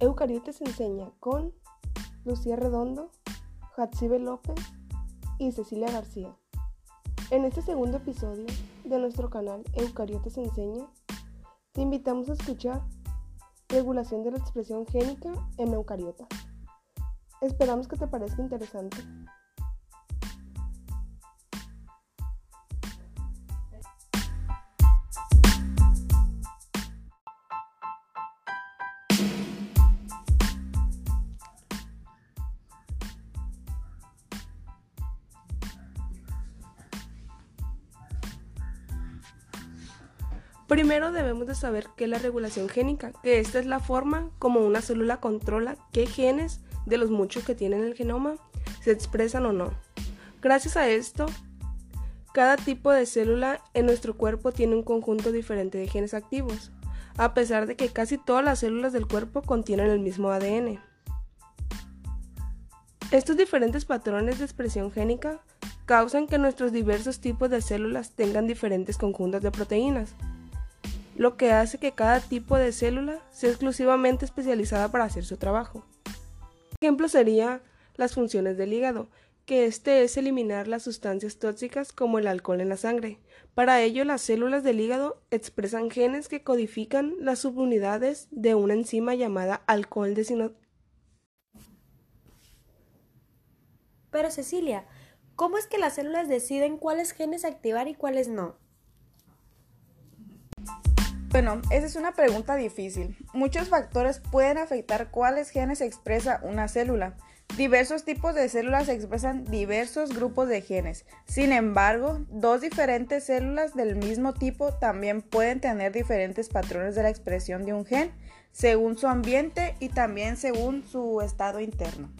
Eucariotes enseña con Lucía Redondo, Hatsibe López y Cecilia García. En este segundo episodio de nuestro canal Eucariotes enseña, te invitamos a escuchar regulación de la expresión génica en eucariotas. Esperamos que te parezca interesante. Primero debemos de saber qué es la regulación génica, que esta es la forma como una célula controla qué genes de los muchos que tienen el genoma se expresan o no. Gracias a esto, cada tipo de célula en nuestro cuerpo tiene un conjunto diferente de genes activos, a pesar de que casi todas las células del cuerpo contienen el mismo ADN. Estos diferentes patrones de expresión génica causan que nuestros diversos tipos de células tengan diferentes conjuntos de proteínas lo que hace que cada tipo de célula sea exclusivamente especializada para hacer su trabajo. ejemplo sería las funciones del hígado, que este es eliminar las sustancias tóxicas como el alcohol en la sangre. Para ello, las células del hígado expresan genes que codifican las subunidades de una enzima llamada alcohol de Pero Cecilia, ¿cómo es que las células deciden cuáles genes activar y cuáles no? Bueno, esa es una pregunta difícil. Muchos factores pueden afectar cuáles genes expresa una célula. Diversos tipos de células expresan diversos grupos de genes. Sin embargo, dos diferentes células del mismo tipo también pueden tener diferentes patrones de la expresión de un gen según su ambiente y también según su estado interno.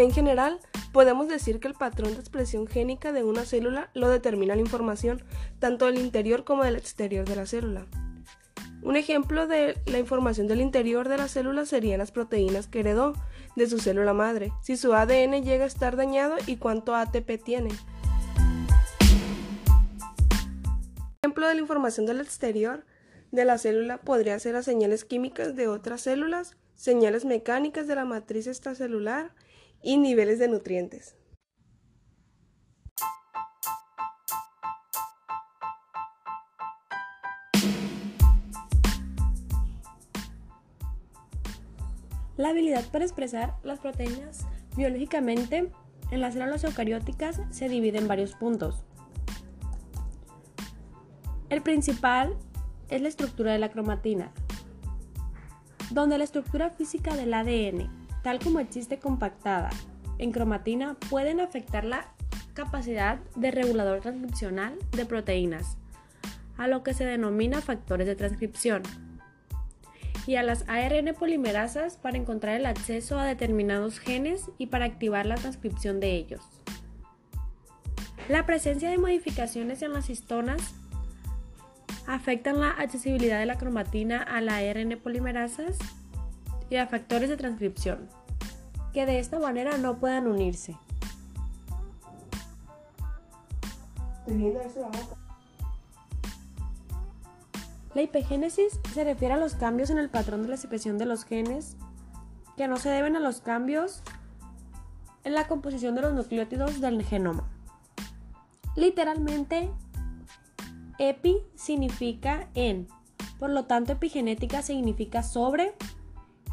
En general, podemos decir que el patrón de expresión génica de una célula lo determina la información, tanto del interior como del exterior de la célula. Un ejemplo de la información del interior de la célula serían las proteínas que heredó de su célula madre, si su ADN llega a estar dañado y cuánto ATP tiene. ejemplo de la información del exterior de la célula podría ser las señales químicas de otras células, señales mecánicas de la matriz extracelular y niveles de nutrientes. La habilidad para expresar las proteínas biológicamente en las células eucarióticas se divide en varios puntos. El principal es la estructura de la cromatina, donde la estructura física del ADN tal como existe compactada en cromatina, pueden afectar la capacidad de regulador transcripcional de proteínas, a lo que se denomina factores de transcripción, y a las ARN polimerasas para encontrar el acceso a determinados genes y para activar la transcripción de ellos. La presencia de modificaciones en las histonas afectan la accesibilidad de la cromatina a la ARN polimerasas y a factores de transcripción, que de esta manera no puedan unirse. La hipogénesis se refiere a los cambios en el patrón de la expresión de los genes que no se deben a los cambios en la composición de los nucleótidos del genoma. Literalmente, epi significa en, por lo tanto epigenética significa sobre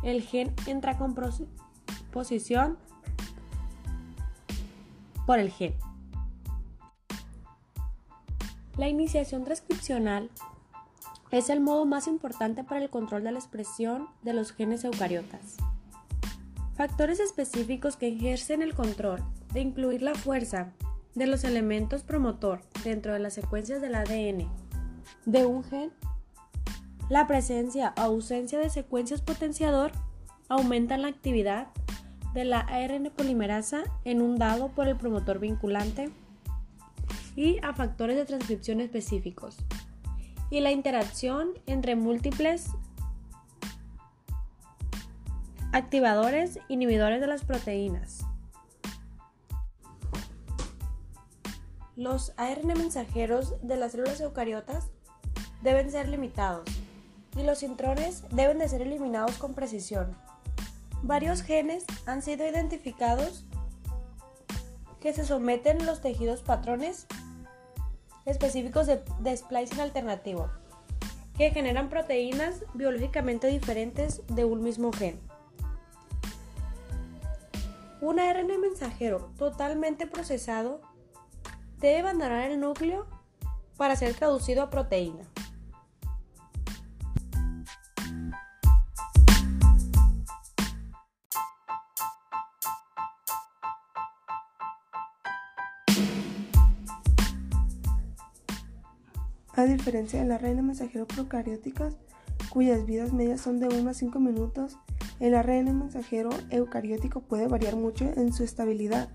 el gen entra con posición por el gen. La iniciación transcripcional es el modo más importante para el control de la expresión de los genes eucariotas. Factores específicos que ejercen el control de incluir la fuerza de los elementos promotor dentro de las secuencias del ADN de un gen la presencia o ausencia de secuencias potenciador aumentan la actividad de la ARN polimerasa en un dado por el promotor vinculante y a factores de transcripción específicos y la interacción entre múltiples activadores inhibidores de las proteínas. Los ARN mensajeros de las células eucariotas deben ser limitados y los intrones deben de ser eliminados con precisión. Varios genes han sido identificados que se someten los tejidos patrones específicos de, de splicing alternativo, que generan proteínas biológicamente diferentes de un mismo gen. Un ARN mensajero totalmente procesado debe abandonar el núcleo para ser traducido a proteína. A diferencia del ARN mensajero procarióticas, cuyas vidas medias son de 1 a 5 minutos, el ARN mensajero eucariótico puede variar mucho en su estabilidad.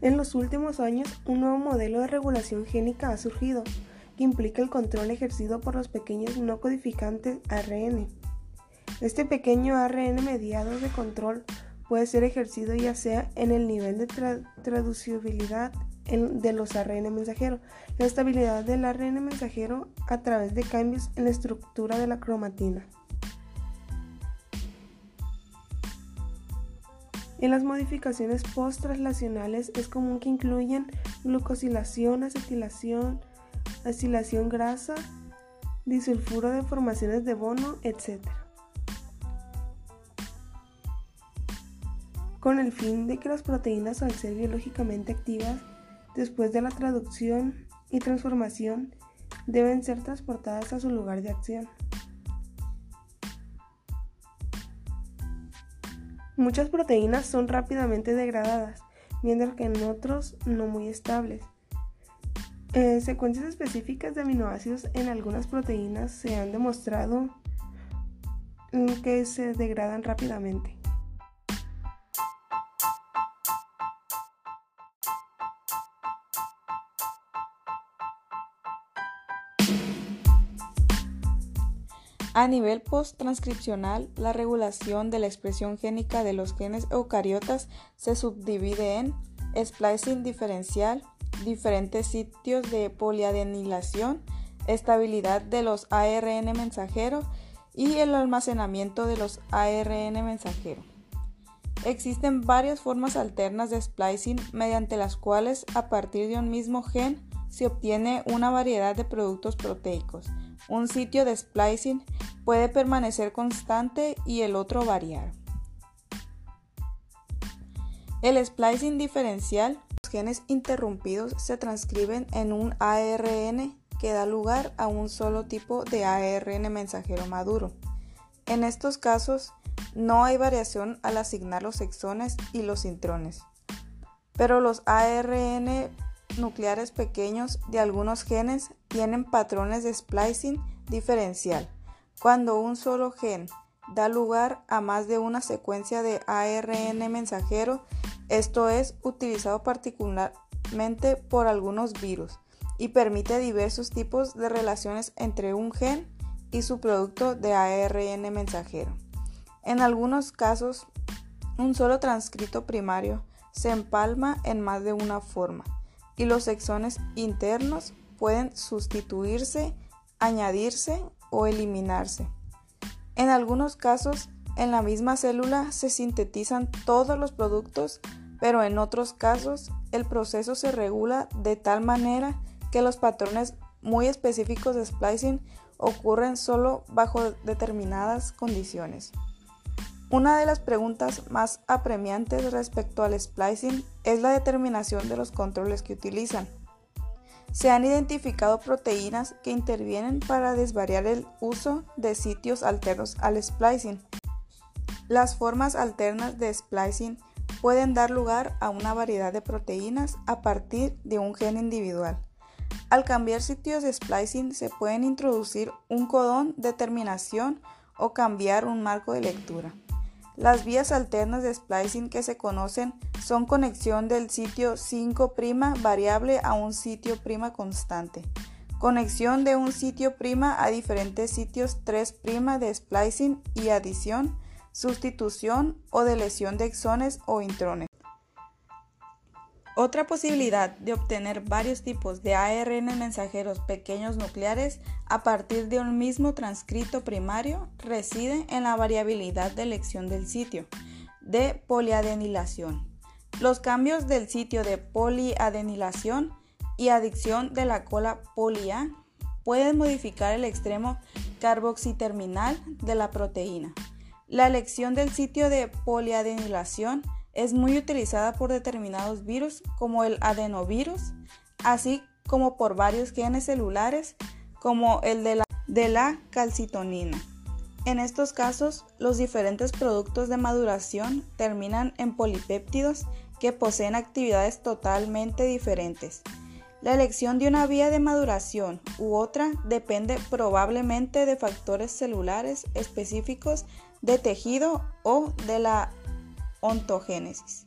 En los últimos años, un nuevo modelo de regulación génica ha surgido, que implica el control ejercido por los pequeños no codificantes ARN. Este pequeño ARN mediado de control puede ser ejercido ya sea en el nivel de traducibilidad de los ARN mensajeros, la estabilidad del ARN mensajero a través de cambios en la estructura de la cromatina. En las modificaciones post-translacionales es común que incluyan glucosilación, acetilación, acilación grasa, disulfuro de formaciones de bono, etc. Con el fin de que las proteínas al ser biológicamente activas después de la traducción y transformación, deben ser transportadas a su lugar de acción. Muchas proteínas son rápidamente degradadas, mientras que en otros no muy estables. Eh, secuencias específicas de aminoácidos en algunas proteínas se han demostrado que se degradan rápidamente. A nivel post-transcripcional, la regulación de la expresión génica de los genes eucariotas se subdivide en splicing diferencial, diferentes sitios de poliadenilación, estabilidad de los ARN mensajero y el almacenamiento de los ARN mensajero. Existen varias formas alternas de splicing mediante las cuales a partir de un mismo gen se obtiene una variedad de productos proteicos. Un sitio de splicing puede permanecer constante y el otro variar. El splicing diferencial, los genes interrumpidos se transcriben en un ARN que da lugar a un solo tipo de ARN mensajero maduro. En estos casos, no hay variación al asignar los exones y los intrones. Pero los ARN nucleares pequeños de algunos genes tienen patrones de splicing diferencial. Cuando un solo gen da lugar a más de una secuencia de ARN mensajero, esto es utilizado particularmente por algunos virus y permite diversos tipos de relaciones entre un gen y su producto de ARN mensajero. En algunos casos, un solo transcrito primario se empalma en más de una forma y los exones internos pueden sustituirse, añadirse o eliminarse. En algunos casos, en la misma célula se sintetizan todos los productos, pero en otros casos el proceso se regula de tal manera que los patrones muy específicos de splicing ocurren solo bajo determinadas condiciones. Una de las preguntas más apremiantes respecto al splicing es la determinación de los controles que utilizan. Se han identificado proteínas que intervienen para desvariar el uso de sitios alternos al splicing. Las formas alternas de splicing pueden dar lugar a una variedad de proteínas a partir de un gen individual. Al cambiar sitios de splicing se pueden introduc' un codón de terminación o cambiar un marco de lectura. Las vías alternas de splicing que se conocen son conexión del sitio 5' variable a un sitio' constante, conexión de un sitio' a diferentes sitios 3' de splicing y adición, sustitución o deleción de exones o intrones. Otra posibilidad de obtener varios tipos de ARN mensajeros pequeños nucleares a partir de un mismo transcrito primario reside en la variabilidad de elección del sitio de poliadenilación. Los cambios del sitio de poliadenilación y adicción de la cola polia pueden modificar el extremo carboxiterminal de la proteína. La elección del sitio de poliadenilación es muy utilizada por determinados virus como el adenovirus, así como por varios genes celulares como el de la, calcitonina. En estos casos, los diferentes productos de maduración terminan en polipéptidos que poseen actividades totalmente diferentes. La elección de una vía de maduración u otra depende probablemente de factores celulares específicos de tejido o de la ontogénesis.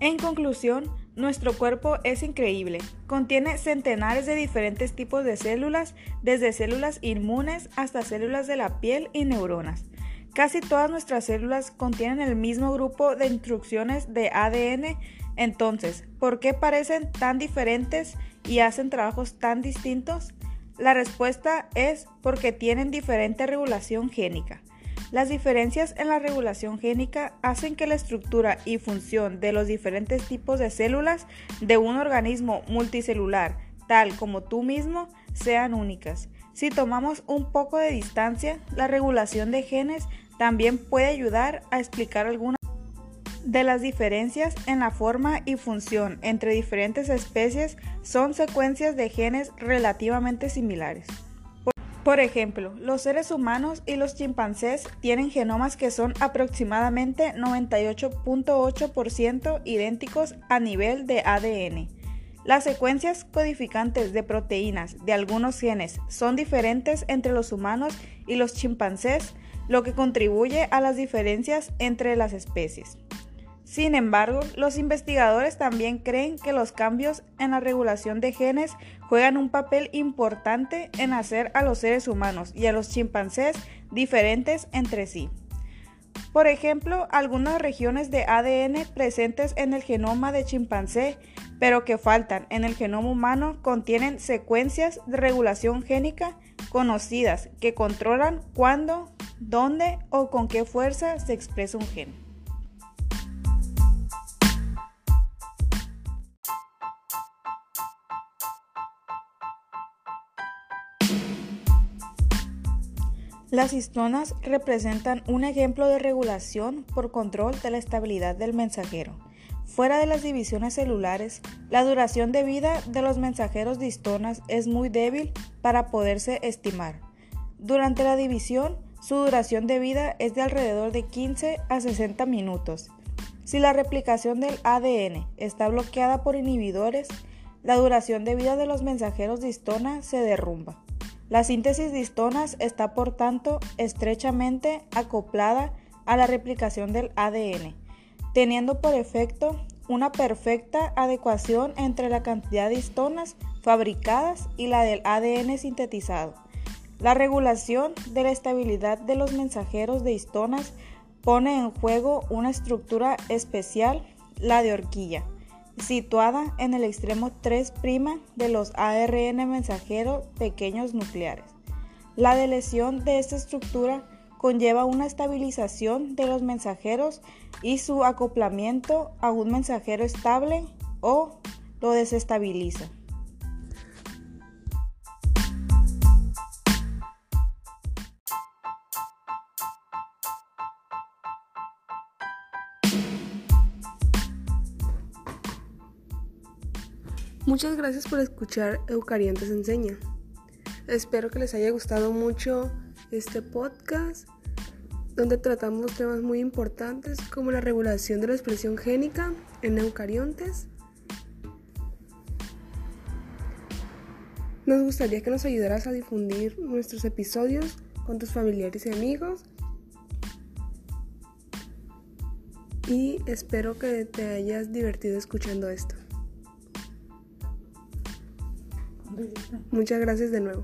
En conclusión, nuestro cuerpo es increíble. Contiene centenares de diferentes tipos de células, desde células inmunes hasta células de la piel y neuronas. Casi todas nuestras células contienen el mismo grupo de instrucciones de ADN entonces, ¿por qué parecen tan diferentes y hacen trabajos tan distintos? La respuesta es porque tienen diferente regulación génica. Las diferencias en la regulación génica hacen que la estructura y función de los diferentes tipos de células de un organismo multicelular, tal como tú mismo, sean únicas. Si tomamos un poco de distancia, la regulación de genes también puede ayudar a explicar algunas de las diferencias en la forma y función entre diferentes especies son secuencias de genes relativamente similares. Por ejemplo, los seres humanos y los chimpancés tienen genomas que son aproximadamente 98.8% idénticos a nivel de ADN. Las secuencias codificantes de proteínas de algunos genes son diferentes entre los humanos y los chimpancés, lo que contribuye a las diferencias entre las especies. Sin embargo, los investigadores también creen que los cambios en la regulación de genes juegan un papel importante en hacer a los seres humanos y a los chimpancés diferentes entre sí. Por ejemplo, algunas regiones de ADN presentes en el genoma de chimpancé, pero que faltan en el genoma humano, contienen secuencias de regulación génica conocidas que controlan cuándo, dónde o con qué fuerza se expresa un gen. Las histonas representan un ejemplo de regulación por control de la estabilidad del mensajero. Fuera de las divisiones celulares, la duración de vida de los mensajeros de histonas es muy débil para poderse estimar. Durante la división, su duración de vida es de alrededor de 15 a 60 minutos. Si la replicación del ADN está bloqueada por inhibidores, la duración de vida de los mensajeros de histona se derrumba. La síntesis de histonas está por tanto estrechamente acoplada a la replicación del ADN, teniendo por efecto una perfecta adecuación entre la cantidad de histonas fabricadas y la del ADN sintetizado. La regulación de la estabilidad de los mensajeros de histonas pone en juego una estructura especial, la de horquilla situada en el extremo 3' de los ARN mensajeros pequeños nucleares. La delesión de esta estructura conlleva una estabilización de los mensajeros y su acoplamiento a un mensajero estable o lo desestabiliza. Muchas gracias por escuchar Eucariantes Enseña. Espero que les haya gustado mucho este podcast donde tratamos temas muy importantes como la regulación de la expresión génica en eucariontes. Nos gustaría que nos ayudaras a difundir nuestros episodios con tus familiares y amigos. Y espero que te hayas divertido escuchando esto. Muchas gracias de nuevo.